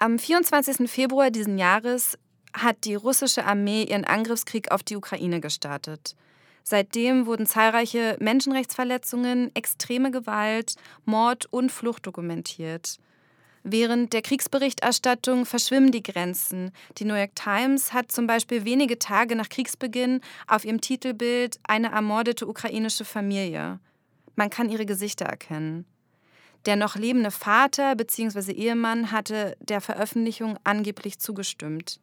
Am 24. Februar diesen Jahres hat die russische Armee ihren Angriffskrieg auf die Ukraine gestartet. Seitdem wurden zahlreiche Menschenrechtsverletzungen, extreme Gewalt, Mord und Flucht dokumentiert. Während der Kriegsberichterstattung verschwimmen die Grenzen. Die New York Times hat zum Beispiel wenige Tage nach Kriegsbeginn auf ihrem Titelbild eine ermordete ukrainische Familie. Man kann ihre Gesichter erkennen. Der noch lebende Vater bzw. Ehemann hatte der Veröffentlichung angeblich zugestimmt.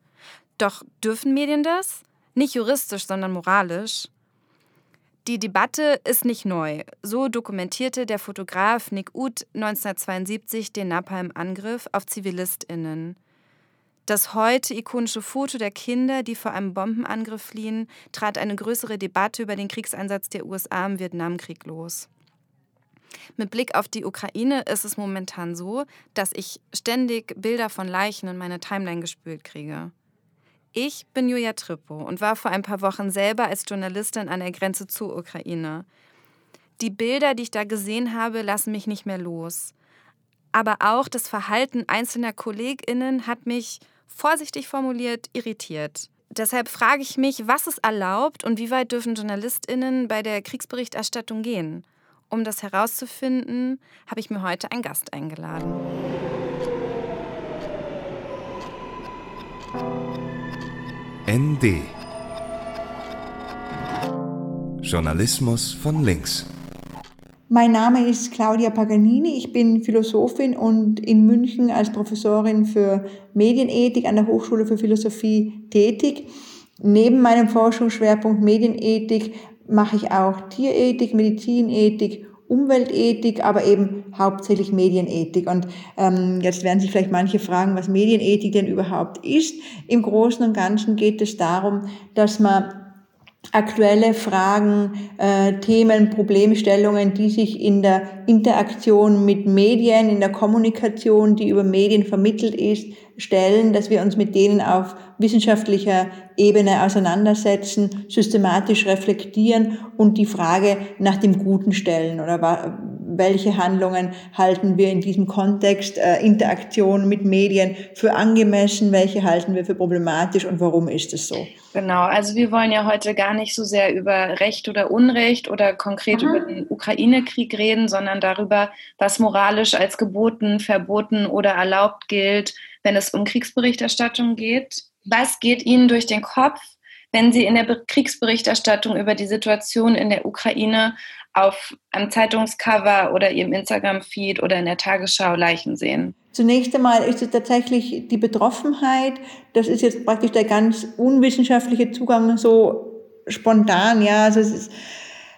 Doch dürfen Medien das? Nicht juristisch, sondern moralisch. Die Debatte ist nicht neu. So dokumentierte der Fotograf Nick Uth 1972 den Napalm-Angriff auf ZivilistInnen. Das heute ikonische Foto der Kinder, die vor einem Bombenangriff fliehen, trat eine größere Debatte über den Kriegseinsatz der USA im Vietnamkrieg los. Mit Blick auf die Ukraine ist es momentan so, dass ich ständig Bilder von Leichen in meine Timeline gespült kriege. Ich bin Julia Trippo und war vor ein paar Wochen selber als Journalistin an der Grenze zur Ukraine. Die Bilder, die ich da gesehen habe, lassen mich nicht mehr los. Aber auch das Verhalten einzelner Kolleginnen hat mich, vorsichtig formuliert, irritiert. Deshalb frage ich mich, was ist erlaubt und wie weit dürfen Journalistinnen bei der Kriegsberichterstattung gehen? Um das herauszufinden, habe ich mir heute einen Gast eingeladen. ND Journalismus von links. Mein Name ist Claudia Paganini. Ich bin Philosophin und in München als Professorin für Medienethik an der Hochschule für Philosophie tätig. Neben meinem Forschungsschwerpunkt Medienethik mache ich auch Tierethik, Medizinethik Umweltethik, aber eben hauptsächlich Medienethik. Und ähm, jetzt werden sich vielleicht manche fragen, was Medienethik denn überhaupt ist. Im Großen und Ganzen geht es darum, dass man aktuelle Fragen, äh, Themen, Problemstellungen, die sich in der Interaktion mit Medien, in der Kommunikation, die über Medien vermittelt ist, stellen, dass wir uns mit denen auf wissenschaftlicher Ebene auseinandersetzen, systematisch reflektieren und die Frage nach dem Guten stellen oder welche Handlungen halten wir in diesem Kontext äh, Interaktion mit Medien für angemessen, welche halten wir für problematisch und warum ist es so? Genau, also wir wollen ja heute gar nicht so sehr über Recht oder Unrecht oder konkret mhm. über den Ukraine-Krieg reden, sondern darüber, was moralisch als geboten, verboten oder erlaubt gilt, wenn es um Kriegsberichterstattung geht. Was geht Ihnen durch den Kopf, wenn Sie in der Kriegsberichterstattung über die Situation in der Ukraine auf einem Zeitungscover oder Ihrem Instagram-Feed oder in der Tagesschau Leichen sehen? Zunächst einmal ist es tatsächlich die Betroffenheit. Das ist jetzt praktisch der ganz unwissenschaftliche Zugang so spontan. Ja, also es ist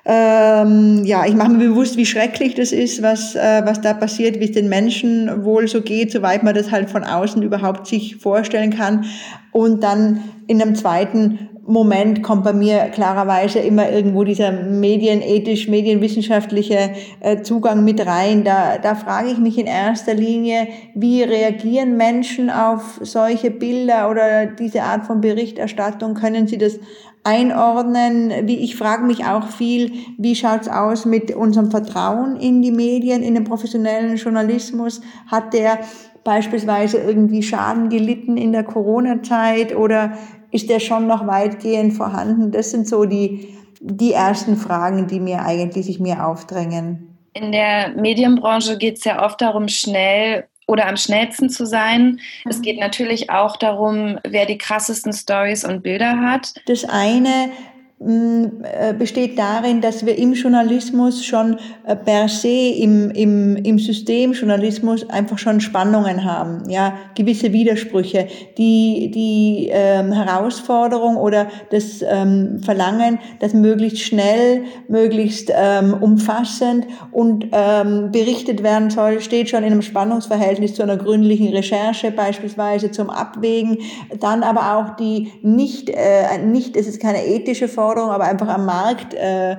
ähm, ja, ich mache mir bewusst, wie schrecklich das ist, was, äh, was da passiert, wie es den Menschen wohl so geht, soweit man das halt von außen überhaupt sich vorstellen kann. Und dann in einem zweiten Moment kommt bei mir klarerweise immer irgendwo dieser medienethisch, medienwissenschaftliche äh, Zugang mit rein. Da, da frage ich mich in erster Linie, wie reagieren Menschen auf solche Bilder oder diese Art von Berichterstattung? Können sie das einordnen. Wie, ich frage mich auch viel, wie schaut's aus mit unserem Vertrauen in die Medien, in den professionellen Journalismus? Hat der beispielsweise irgendwie Schaden gelitten in der Corona-Zeit oder ist der schon noch weitgehend vorhanden? Das sind so die, die ersten Fragen, die mir eigentlich sich mir aufdrängen. In der Medienbranche geht es ja oft darum, schnell oder am schnellsten zu sein. Mhm. Es geht natürlich auch darum, wer die krassesten Stories und Bilder hat. Das eine besteht darin, dass wir im Journalismus schon äh, per se im, im, im Systemjournalismus einfach schon Spannungen haben, ja, gewisse Widersprüche, die, die ähm, Herausforderung oder das ähm, Verlangen, dass möglichst schnell, möglichst ähm, umfassend und ähm, berichtet werden soll, steht schon in einem Spannungsverhältnis zu einer gründlichen Recherche beispielsweise zum Abwägen, dann aber auch die nicht, äh, nicht, es ist keine ethische Form, Forderung, aber einfach am Markt äh,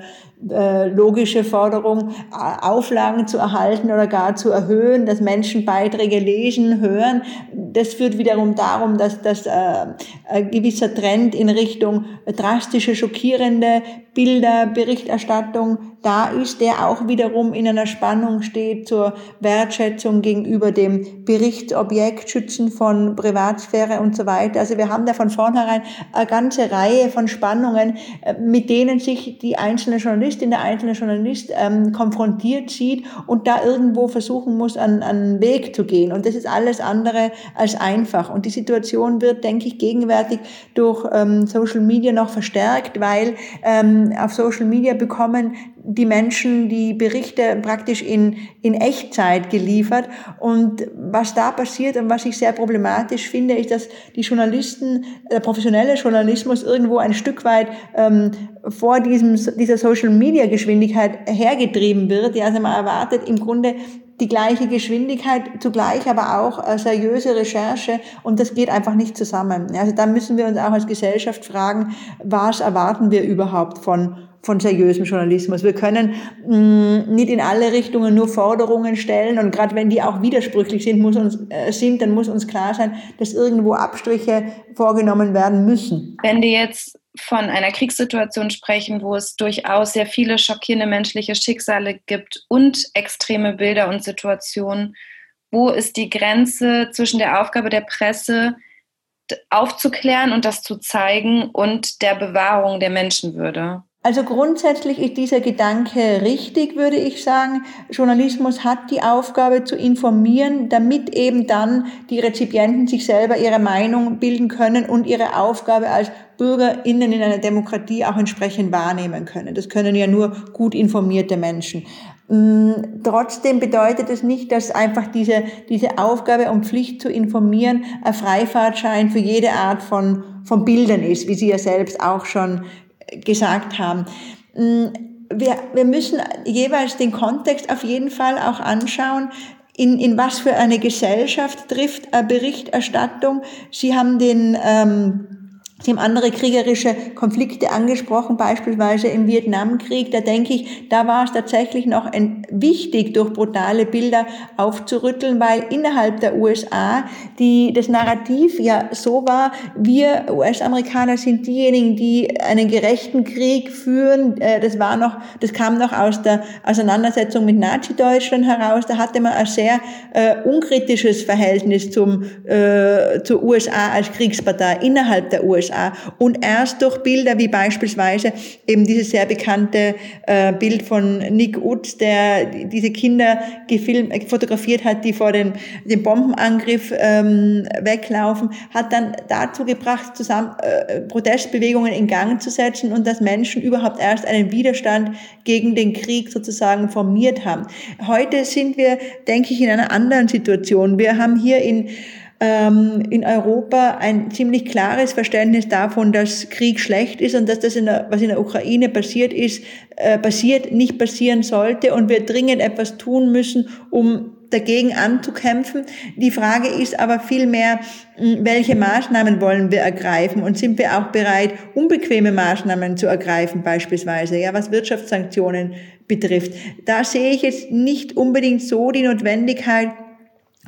äh, logische Forderung, Auflagen zu erhalten oder gar zu erhöhen, dass Menschen Beiträge lesen, hören. das führt wiederum darum, dass, dass äh, ein gewisser Trend in Richtung drastische, schockierende Bilder, Berichterstattung da ist, der auch wiederum in einer Spannung steht zur Wertschätzung gegenüber dem Berichtsobjekt, Schützen von Privatsphäre und so weiter. Also wir haben da von vornherein eine ganze Reihe von Spannungen, äh, mit denen sich die einzelne Journalistin, der einzelne Journalist ähm, konfrontiert sieht und da irgendwo versuchen muss, an, an einen Weg zu gehen. Und das ist alles andere als einfach. Und die Situation wird, denke ich, gegenwärtig durch ähm, Social Media noch verstärkt, weil ähm, auf Social Media bekommen die Menschen die Berichte praktisch in, in Echtzeit geliefert. Und was da passiert und was ich sehr problematisch finde, ist, dass die Journalisten, der professionelle Journalismus irgendwo ein Stück weit ähm, vor diesem, dieser Social Media Geschwindigkeit hergetrieben wird. Ja, also man erwartet im Grunde die gleiche Geschwindigkeit, zugleich aber auch äh, seriöse Recherche und das geht einfach nicht zusammen. Also da müssen wir uns auch als Gesellschaft fragen, was erwarten wir überhaupt von von seriösem Journalismus. Wir können mh, mm, nicht in alle Richtungen nur Forderungen stellen und gerade wenn die auch widersprüchlich sind, muss uns, äh, sind, dann muss uns klar sein, dass irgendwo Abstriche vorgenommen werden müssen. Wenn die jetzt von einer Kriegssituation sprechen, wo es durchaus sehr viele schockierende menschliche Schicksale gibt und extreme Bilder und Situationen. Wo ist die Grenze zwischen der Aufgabe der Presse, aufzuklären und das zu zeigen, und der Bewahrung der Menschenwürde? Also grundsätzlich ist dieser Gedanke richtig, würde ich sagen. Journalismus hat die Aufgabe zu informieren, damit eben dann die Rezipienten sich selber ihre Meinung bilden können und ihre Aufgabe als BürgerInnen in einer Demokratie auch entsprechend wahrnehmen können. Das können ja nur gut informierte Menschen. Mm, trotzdem bedeutet es nicht, dass einfach diese, diese Aufgabe und Pflicht zu informieren ein Freifahrtschein für jede Art von, von Bildern ist, wie Sie ja selbst auch schon gesagt haben. Mm, wir, wir müssen jeweils den Kontext auf jeden Fall auch anschauen, in, in was für eine Gesellschaft trifft Berichterstattung. Sie haben den ähm, Sie haben andere kriegerische Konflikte angesprochen, beispielsweise im Vietnamkrieg. Da denke ich, da war es tatsächlich noch wichtig, durch brutale Bilder aufzurütteln, weil innerhalb der USA die, das Narrativ ja so war, wir US-Amerikaner sind diejenigen, die einen gerechten Krieg führen. Äh, das war noch, das kam noch aus der Auseinandersetzung mit Nazi-Deutschland heraus. Da hatte man ein sehr äh, unkritisches Verhältnis zum, äh, zur USA als Kriegspartei innerhalb der USA. USA. Und erst durch Bilder wie beispielsweise eben dieses sehr bekannte äh, Bild von Nick Utz, der diese Kinder gefilmt, äh, fotografiert hat, die vor den, dem Bombenangriff ähm, weglaufen, hat dann dazu gebracht, zusammen äh, Protestbewegungen in Gang zu setzen und dass Menschen überhaupt erst einen Widerstand gegen den Krieg sozusagen formiert haben. Heute sind wir, denke ich, in einer anderen Situation. Wir haben hier in ähm, in Europa ein ziemlich klares Verständnis davon, dass Krieg schlecht ist und dass das, in der, was in der Ukraine passiert ist, äh, passiert, nicht passieren sollte und wir dringend etwas tun müssen, um dagegen anzukämpfen. Die Frage ist aber vielmehr, welche Maßnahmen wollen wir ergreifen und sind wir auch bereit, unbequeme Maßnahmen zu ergreifen, beispielsweise, ja, was Wirtschaftssanktionen betrifft. Da sehe ich jetzt nicht unbedingt so die Notwendigkeit,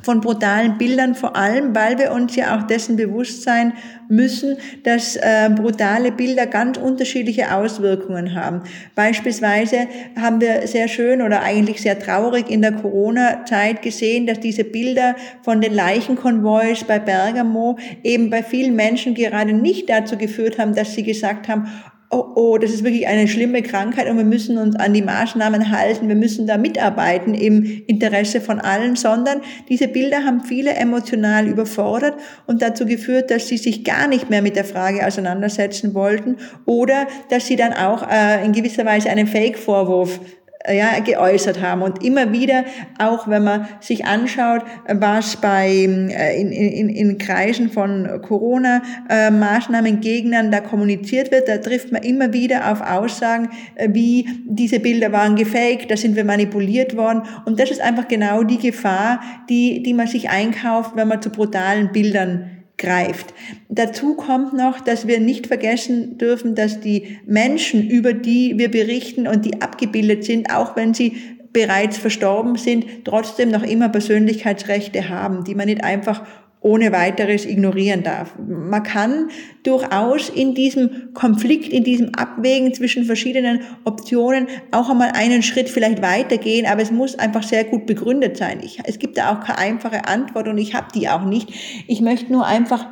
von brutalen Bildern, vor allem, weil wir uns ja auch dessen bewusst sein müssen, dass äh, brutale Bilder ganz unterschiedliche Auswirkungen haben. Beispielsweise haben wir sehr schön oder eigentlich sehr traurig in der Corona-Zeit gesehen, dass diese Bilder von den Leichenkonvois bei Bergamo eben bei vielen Menschen gerade nicht dazu geführt haben, dass sie gesagt haben, oh, oh, das ist wirklich eine schlimme Krankheit und wir müssen uns an die Maßnahmen halten, wir müssen da mitarbeiten im Interesse von allen, sondern diese Bilder haben viele emotional überfordert und dazu geführt, dass sie sich gar nicht mehr mit der Frage auseinandersetzen wollten oder dass sie dann auch äh, in gewisser Weise einen Fake-Vorwurf ja, geäußert haben. Und immer wieder, auch wenn man sich anschaut, was bei, äh, in, in, in Kreisen von Corona-Maßnahmengegnern äh, da kommuniziert wird, da trifft man immer wieder auf Aussagen, wie diese Bilder waren gefaked, da sind wir manipuliert worden. Und das ist einfach genau die Gefahr, die, die man sich einkauft, wenn man zu brutalen Bildern greift. Dazu kommt noch, dass wir nicht vergessen dürfen, dass die Menschen, über die wir berichten und die abgebildet sind, auch wenn sie bereits verstorben sind, trotzdem noch immer Persönlichkeitsrechte haben, die man nicht einfach ohne weiteres ignorieren darf. Man kann durchaus in diesem Konflikt, in diesem Abwägen zwischen verschiedenen Optionen auch einmal einen Schritt vielleicht weitergehen, aber es muss einfach sehr gut begründet sein. Ich, es gibt da auch keine einfache Antwort und ich habe die auch nicht. Ich möchte nur einfach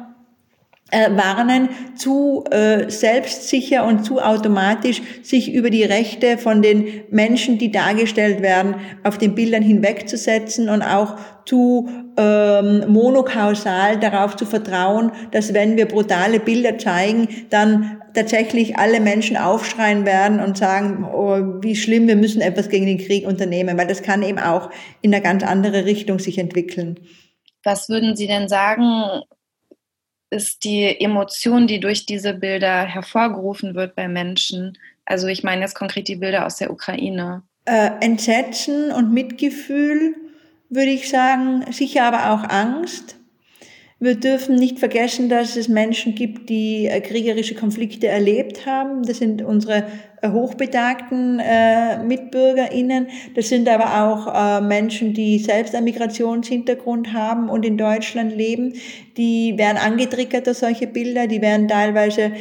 äh, warnen, zu äh, selbstsicher und zu automatisch sich über die Rechte von den Menschen, die dargestellt werden, auf den Bildern hinwegzusetzen und auch zu ähm, monokausal darauf zu vertrauen, dass wenn wir brutale Bilder zeigen, dann tatsächlich alle Menschen aufschreien werden und sagen, oh, wie schlimm, wir müssen etwas gegen den Krieg unternehmen, weil das kann eben auch in eine ganz andere Richtung sich entwickeln. Was würden Sie denn sagen, ist die Emotion, die durch diese Bilder hervorgerufen wird bei Menschen. Also ich meine jetzt konkret die Bilder aus der Ukraine. Äh, Entsetzen und Mitgefühl, würde ich sagen, sicher aber auch Angst. Wir dürfen nicht vergessen, dass es Menschen gibt, die äh, kriegerische Konflikte erlebt haben. Das sind unsere äh, hochbetagten äh, MitbürgerInnen. Das sind aber auch äh, Menschen, die selbst einen Migrationshintergrund haben und in Deutschland leben. Die werden angetriggert durch solche Bilder. Die werden teilweise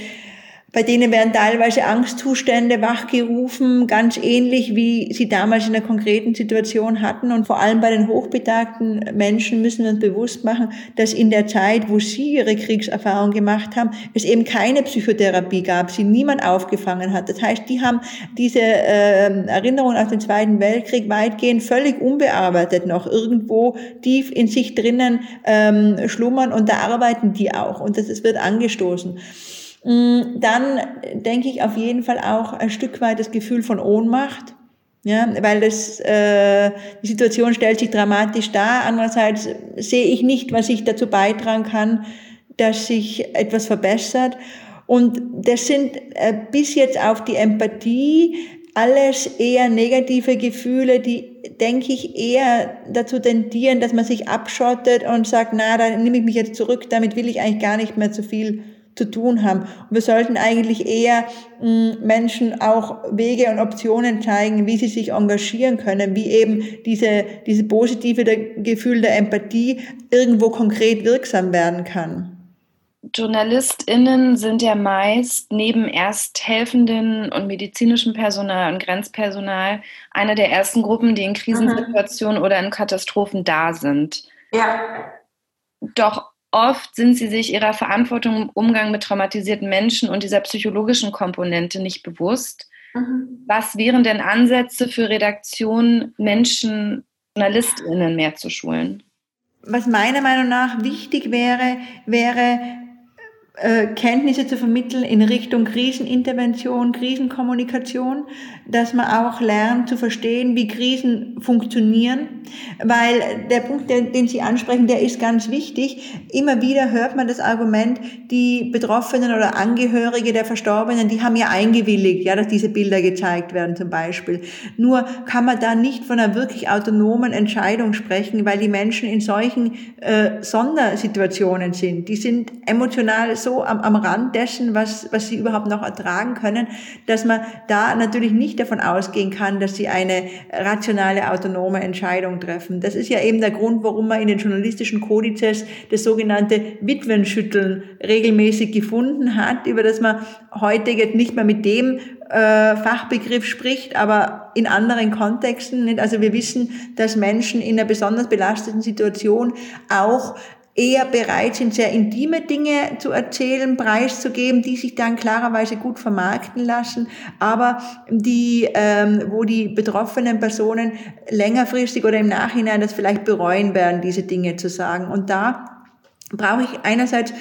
bei denen werden teilweise Angstzustände wachgerufen, ganz ähnlich wie sie damals in der konkreten Situation hatten. Und vor allem bei den hochbetagten Menschen müssen wir uns bewusst machen, dass in der Zeit, wo sie ihre Kriegserfahrung gemacht haben, es eben keine Psychotherapie gab, sie niemand aufgefangen hat. Das heißt, die haben diese äh, Erinnerungen aus dem Zweiten Weltkrieg weitgehend völlig unbearbeitet noch irgendwo tief in sich drinnen ähm, schlummern und da arbeiten die auch. Und das, das wird angestoßen. Mm, dann denke ich auf jeden Fall auch ein Stück weit das Gefühl von Ohnmacht. Ja, weil das, äh, die Situation stellt sich dramatisch dar. Andererseits sehe ich nicht, was ich dazu beitragen kann, dass sich etwas verbessert. Und das sind äh, bis jetzt auf die Empathie alles eher negative Gefühle, die, denke ich, eher dazu tendieren, dass man sich abschottet und sagt, na, da nehme ich mich jetzt zurück, damit will ich eigentlich gar nicht mehr zu viel zu tun haben. Und wir sollten eigentlich eher mh, mm, Menschen auch Wege und Optionen zeigen, wie sie sich engagieren können, wie eben diese, diese positive Gefühl der Empathie irgendwo konkret wirksam werden kann. JournalistInnen sind ja meist neben Ersthelfenden und medizinischem Personal und Grenzpersonal eine der ersten Gruppen, die in Krisensituationen mhm. oder in Katastrophen da sind. Ja. Doch Oft sind sie sich ihrer Verantwortung im Umgang mit traumatisierten Menschen und dieser psychologischen Komponente nicht bewusst. Mhm. Was wären denn Ansätze für Redaktionen, Menschen, JournalistInnen mehr zu schulen? Was meiner Meinung nach wichtig wäre, wäre Kenntnisse zu vermitteln in Richtung Krisenintervention, Krisenkommunikation, dass man auch lernt zu verstehen, wie Krisen funktionieren, weil der Punkt, den, den Sie ansprechen, der ist ganz wichtig. Immer wieder hört man das Argument, die Betroffenen oder Angehörige der Verstorbenen, die haben ja eingewilligt, ja, dass diese Bilder gezeigt werden zum Beispiel. Nur kann man da nicht von einer wirklich autonomen Entscheidung sprechen, weil die Menschen in solchen äh, Sondersituationen sind. Die sind emotional so so am, am Rand dessen, was, was sie überhaupt noch ertragen können, dass man da natürlich nicht davon ausgehen kann, dass sie eine rationale, autonome Entscheidung treffen. Das ist ja eben der Grund, warum man in den journalistischen Kodizes das sogenannte Witwenschütteln regelmäßig gefunden hat, über das man heute jetzt nicht mehr mit dem äh, Fachbegriff spricht, aber in anderen Kontexten. Nicht? Also wir wissen, dass Menschen in einer besonders belasteten Situation auch eher bereit sind, sehr intime Dinge zu erzählen, preiszugeben, die sich dann klarerweise gut vermarkten lassen, aber die, ähm, wo die betroffenen Personen längerfristig oder im Nachhinein das vielleicht bereuen werden, diese Dinge zu sagen. Und da brauche ich einerseits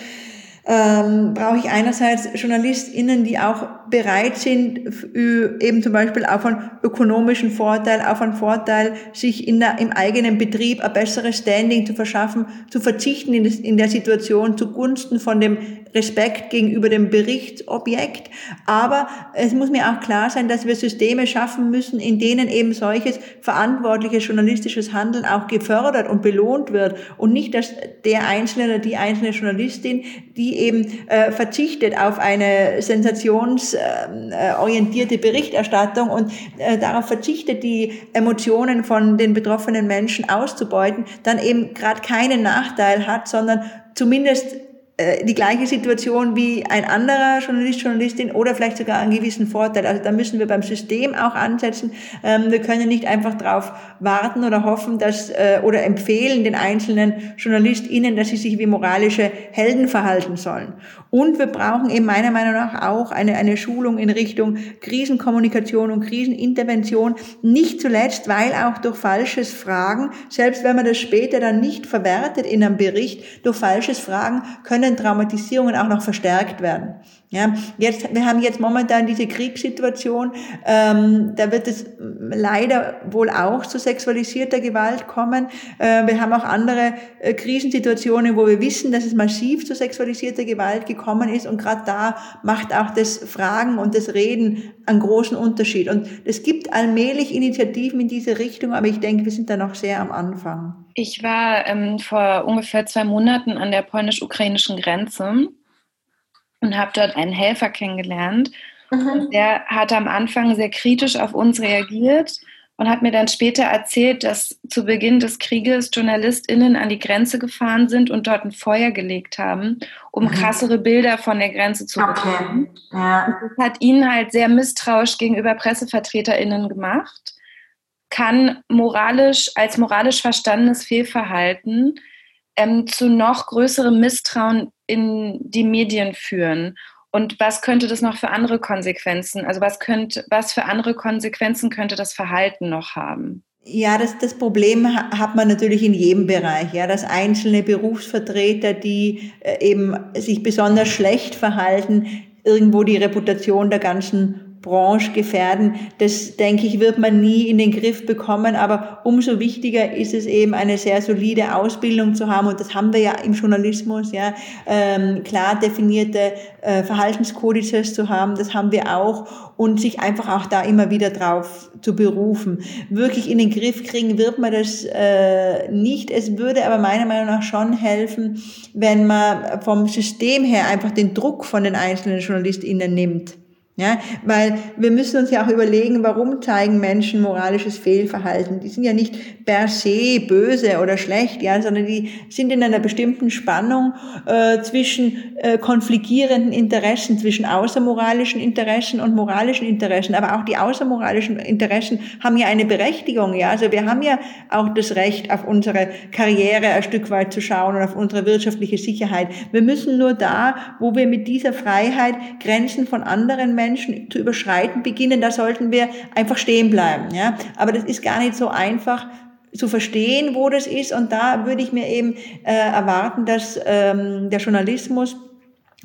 ähm, brauche ich einerseits JournalistInnen, die auch bereit sind, eben zum Beispiel auf einen ökonomischen Vorteil, auf einen Vorteil, sich in der, im eigenen Betrieb ein besseres Standing zu verschaffen, zu verzichten in, das, in der Situation zugunsten von dem Respekt gegenüber dem Berichtsobjekt. Aber es muss mir auch klar sein, dass wir Systeme schaffen müssen, in denen eben solches verantwortliches journalistisches Handeln auch gefördert und belohnt wird und nicht, dass der Einzelne oder die einzelne Journalistin, die eben äh, verzichtet auf eine sensationsorientierte Berichterstattung und äh, darauf verzichtet, die Emotionen von den betroffenen Menschen auszubeuten, dann eben gerade keinen Nachteil hat, sondern zumindest die gleiche Situation wie ein anderer Journalist, Journalistin oder vielleicht sogar einen gewissen Vorteil. Also da müssen wir beim System auch ansetzen. Ähm, wir können nicht einfach darauf warten oder hoffen, dass äh, oder empfehlen den einzelnen JournalistInnen, dass sie sich wie moralische Helden verhalten sollen. Und wir brauchen eben meiner Meinung nach auch eine, eine Schulung in Richtung Krisenkommunikation und Krisenintervention. Nicht zuletzt, weil auch durch falsches Fragen, selbst wenn man das später dann nicht verwertet in einem Bericht, durch falsches Fragen können Traumatisierungen auch noch verstärkt werden. Ja, jetzt, wir haben jetzt momentan diese Kriegssituation, ähm, da wird es leider wohl auch zu sexualisierter Gewalt kommen. Äh, wir haben auch andere äh, Krisensituationen, wo wir wissen, dass es massiv zu sexualisierter Gewalt gekommen ist und gerade da macht auch das Fragen und das Reden einen großen Unterschied. Und es gibt allmählich Initiativen in diese Richtung, aber ich denke, wir sind da noch sehr am Anfang. Ich war ähm, vor ungefähr zwei Monaten an der polnisch-ukrainischen Grenze und habe dort einen Helfer kennengelernt. Mhm. der hat am Anfang sehr kritisch auf uns reagiert und hat mir dann später erzählt, dass zu Beginn des Krieges JournalistInnen an die Grenze gefahren sind und dort ein Feuer gelegt haben, um mhm. krassere Bilder von der Grenze zu bekommen. Okay. Ja. Das hat ihn halt sehr misstrauisch gegenüber PressevertreterInnen gemacht, kann moralisch, als moralisch verstandenes Fehlverhalten ähm, zu noch größerem Misstrauen in die Medien führen? Und was könnte das noch für andere Konsequenzen? Also was könnte, was für andere Konsequenzen könnte das Verhalten noch haben? Ja, das, das Problem hat man natürlich in jedem Bereich, ja, dass einzelne Berufsvertreter, die äh, eben sich besonders schlecht verhalten, irgendwo die Reputation der ganzen Branche gefährden. Das, denke ich, wird man nie in den Griff bekommen. Aber umso wichtiger ist es eben, eine sehr solide Ausbildung zu haben. Und das haben wir ja im Journalismus, ja, ähm, klar definierte äh, Verhaltenskodizes zu haben. Das haben wir auch. Und sich einfach auch da immer wieder drauf zu berufen. Wirklich in den Griff kriegen wird man das äh, nicht. Es würde aber meiner Meinung nach schon helfen, wenn man vom System her einfach den Druck von den einzelnen JournalistInnen nimmt. Ja, weil wir müssen uns ja auch überlegen, warum zeigen Menschen moralisches Fehlverhalten? Die sind ja nicht per se böse oder schlecht, ja, sondern die sind in einer bestimmten Spannung äh, zwischen äh, konfligierenden Interessen, zwischen außermoralischen Interessen und moralischen Interessen. Aber auch die außermoralischen Interessen haben ja eine Berechtigung, ja. Also wir haben ja auch das Recht, auf unsere Karriere ein Stück weit zu schauen und auf unsere wirtschaftliche Sicherheit. Wir müssen nur da, wo wir mit dieser Freiheit Grenzen von anderen Menschen Menschen zu überschreiten beginnen, da sollten wir einfach stehen bleiben. Ja? Aber das ist gar nicht so einfach zu verstehen, wo das ist. Und da würde ich mir eben äh, erwarten, dass ähm, der Journalismus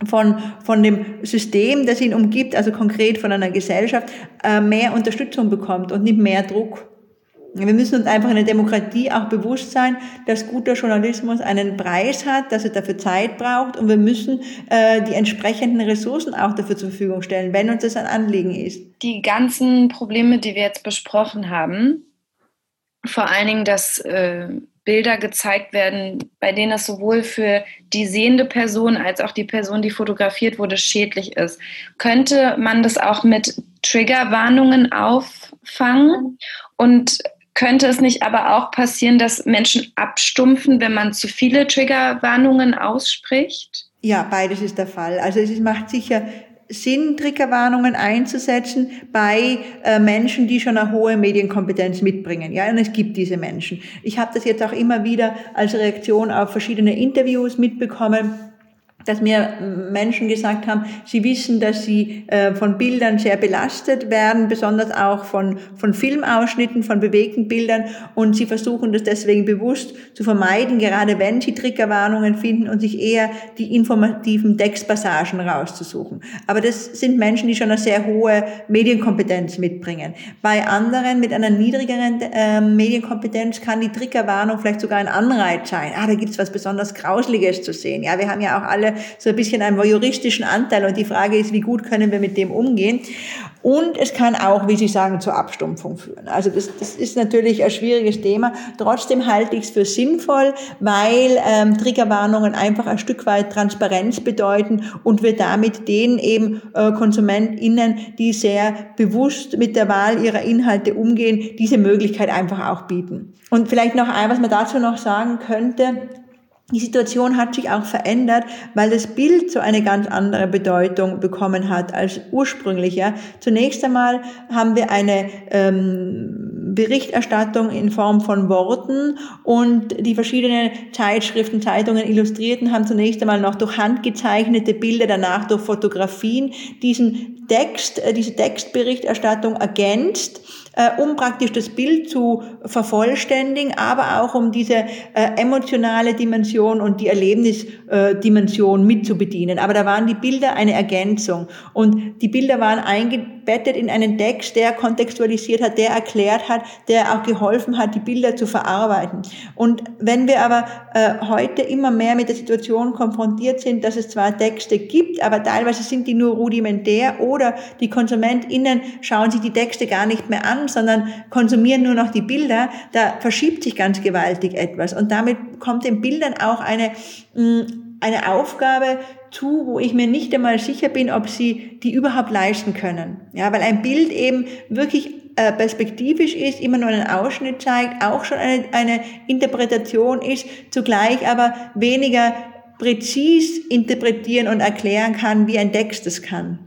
von, von dem System, das ihn umgibt, also konkret von einer Gesellschaft, äh, mehr Unterstützung bekommt und nicht mehr Druck. Wir müssen uns einfach in der Demokratie auch bewusst sein, dass guter Journalismus einen Preis hat, dass er dafür Zeit braucht und wir müssen äh, die entsprechenden Ressourcen auch dafür zur Verfügung stellen, wenn uns das ein Anliegen ist. Die ganzen Probleme, die wir jetzt besprochen haben, vor allen Dingen, dass äh, Bilder gezeigt werden, bei denen es sowohl für die sehende Person als auch die Person, die fotografiert wurde, schädlich ist. Könnte man das auch mit Triggerwarnungen auffangen und könnte es nicht aber auch passieren, dass Menschen abstumpfen, wenn man zu viele Triggerwarnungen ausspricht? Ja, beides ist der Fall. Also es macht sicher Sinn, Triggerwarnungen einzusetzen bei äh, Menschen, die schon eine hohe Medienkompetenz mitbringen. Ja, und es gibt diese Menschen. Ich habe das jetzt auch immer wieder als Reaktion auf verschiedene Interviews mitbekommen dass mir Menschen gesagt haben, sie wissen, dass sie äh, von Bildern sehr belastet werden, besonders auch von, von Filmausschnitten, von bewegten Bildern und sie versuchen das deswegen bewusst zu vermeiden, gerade wenn sie Triggerwarnungen finden und sich eher die informativen Textpassagen rauszusuchen. Aber das sind Menschen, die schon eine sehr hohe Medienkompetenz mitbringen. Bei anderen mit einer niedrigeren äh, Medienkompetenz kann die Triggerwarnung vielleicht sogar ein Anreiz sein. Ah, da gibt's was besonders Grausliches zu sehen. Ja, wir haben ja auch alle so ein bisschen einen voyeuristischen Anteil und die Frage ist, wie gut können wir mit dem umgehen? Und es kann auch, wie Sie sagen, zur Abstumpfung führen. Also das, das ist natürlich ein schwieriges Thema. Trotzdem halte ich es für sinnvoll, weil ähm, Triggerwarnungen einfach ein Stück weit Transparenz bedeuten und wir damit denen eben äh, KonsumentInnen, die sehr bewusst mit der Wahl ihrer Inhalte umgehen, diese Möglichkeit einfach auch bieten. Und vielleicht noch ein, was man dazu noch sagen könnte, die Situation hat sich auch verändert, weil das Bild so eine ganz andere Bedeutung bekommen hat als ursprünglich. Ja. Zunächst einmal haben wir eine ähm, Berichterstattung in Form von Worten und die verschiedenen Zeitschriften, Zeitungen, Illustrierten haben zunächst einmal noch durch handgezeichnete Bilder, danach durch Fotografien diesen Text, äh, diese Textberichterstattung ergänzt um praktisch das Bild zu vervollständigen, aber auch um diese äh, emotionale Dimension und die Erlebnisdimension mitzubedienen. Aber da waren die Bilder eine Ergänzung und die Bilder waren eingebettet in einen Text, der kontextualisiert hat, der erklärt hat, der auch geholfen hat, die Bilder zu verarbeiten. Und wenn wir aber äh, heute immer mehr mit der Situation konfrontiert sind, dass es zwar Texte gibt, aber teilweise sind die nur rudimentär oder die KonsumentInnen schauen sich die Texte gar nicht mehr an, sondern konsumieren nur noch die Bilder, da verschiebt sich ganz gewaltig etwas. Und damit kommt den Bildern auch eine, mm, eine Aufgabe zu, wo ich mir nicht einmal sicher bin, ob sie die überhaupt leisten können. Ja, weil ein Bild eben wirklich äh, perspektivisch ist, immer nur einen Ausschnitt zeigt, auch schon eine, eine Interpretation ist, zugleich aber weniger präzis interpretieren und erklären kann, wie ein Text es kann.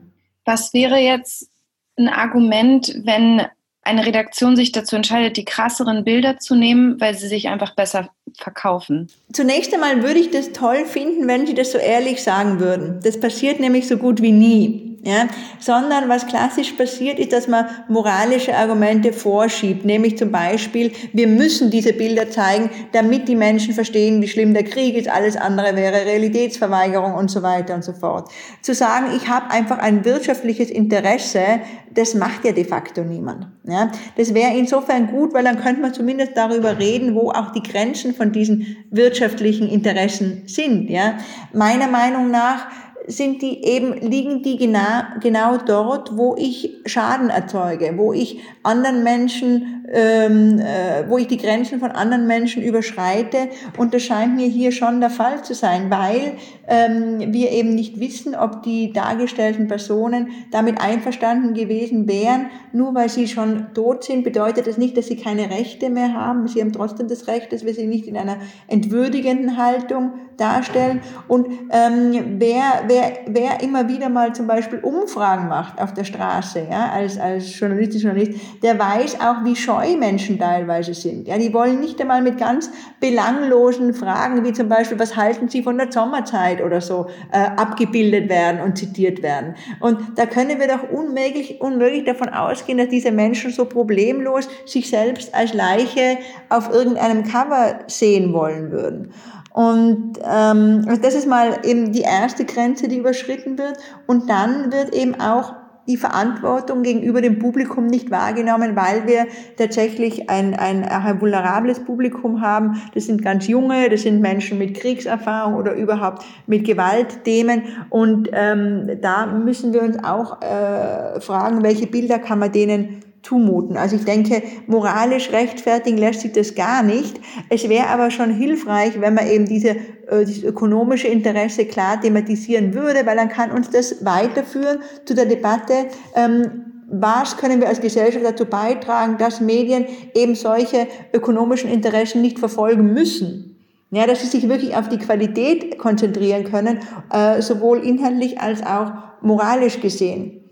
Was wäre jetzt ein Argument, wenn eine Redaktion sich dazu entscheidet, die krasseren Bilder zu nehmen, weil sie sich einfach besser verkaufen? Zunächst einmal würde ich das toll finden, wenn Sie das so ehrlich sagen würden. Das passiert nämlich so gut wie nie ja, sondern was klassisch passiert, ist, dass man moralische Argumente vorschiebt, nämlich zum Beispiel, wir müssen diese Bilder zeigen, damit die Menschen verstehen, wie schlimm der Krieg ist, alles andere wäre Realitätsverweigerung und so weiter und so fort. Zu sagen, ich habe einfach ein wirtschaftliches Interesse, das macht ja de facto niemand. Ja, das wäre insofern gut, weil dann könnte man zumindest darüber reden, wo auch die Grenzen von diesen wirtschaftlichen Interessen sind. Ja, meiner Meinung nach sind die eben, liegen die genau, genau dort, wo ich Schaden erzeuge, wo ich anderen Menschen, ähm, äh, wo ich die Grenzen von anderen Menschen überschreite. Und das scheint mir hier schon der Fall zu sein, weil ähm, wir eben nicht wissen, ob die dargestellten Personen damit einverstanden gewesen wären. Nur weil sie schon tot sind, bedeutet das nicht, dass sie keine Rechte mehr haben. Sie haben trotzdem das Recht, dass wir sie nicht in einer entwürdigenden Haltung darstellen. Und ähm, wer, wer, wer immer wieder mal zum Beispiel Umfragen macht auf der Straße, ja, als, als Journalistin, Journalist, der weiß auch, wie scheu Menschen teilweise sind. Ja, die wollen nicht einmal mit ganz belanglosen Fragen, wie zum Beispiel, was halten Sie von der Sommerzeit oder so, äh, abgebildet werden und zitiert werden. Und da können wir doch unmöglich, unmöglich davon ausgehen, dass diese Menschen so problemlos sich selbst als Leiche auf irgendeinem Cover sehen wollen würden. Und ähm, das ist mal eben die erste Grenze, die überschritten wird. Und dann wird eben auch die Verantwortung gegenüber dem Publikum nicht wahrgenommen, weil wir tatsächlich ein, ein, ein vulnerables Publikum haben. Das sind ganz junge, das sind Menschen mit Kriegserfahrung oder überhaupt mit Gewaltthemen. Und ähm, da müssen wir uns auch äh, fragen, welche Bilder kann man denen zumuten. Also ich denke, moralisch rechtfertigen lässt sich das gar nicht. Es wäre aber schon hilfreich, wenn man eben diese, äh, dieses ökonomische Interesse klar thematisieren würde, weil dann kann uns das weiterführen zu der Debatte, ähm, was können wir als Gesellschaft dazu beitragen, dass Medien eben solche ökonomischen Interessen nicht verfolgen müssen. Ja, dass sie sich wirklich auf die Qualität konzentrieren können, äh, sowohl inhaltlich als auch moralisch gesehen.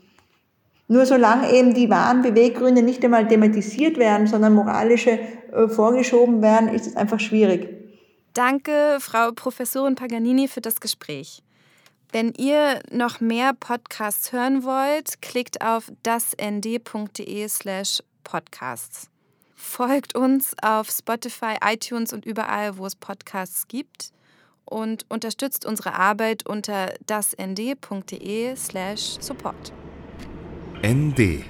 Nur solange eben die wahren Beweggründe nicht einmal thematisiert werden, sondern moralische äh, vorgeschoben werden, ist es einfach schwierig. Danke, Frau Professorin Paganini, für das Gespräch. Wenn ihr noch mehr Podcasts hören wollt, klickt auf dasnd.de slash podcasts. Folgt uns auf Spotify, iTunes und überall, wo es Podcasts gibt und unterstützt unsere Arbeit unter dasnd.de slash support. ND.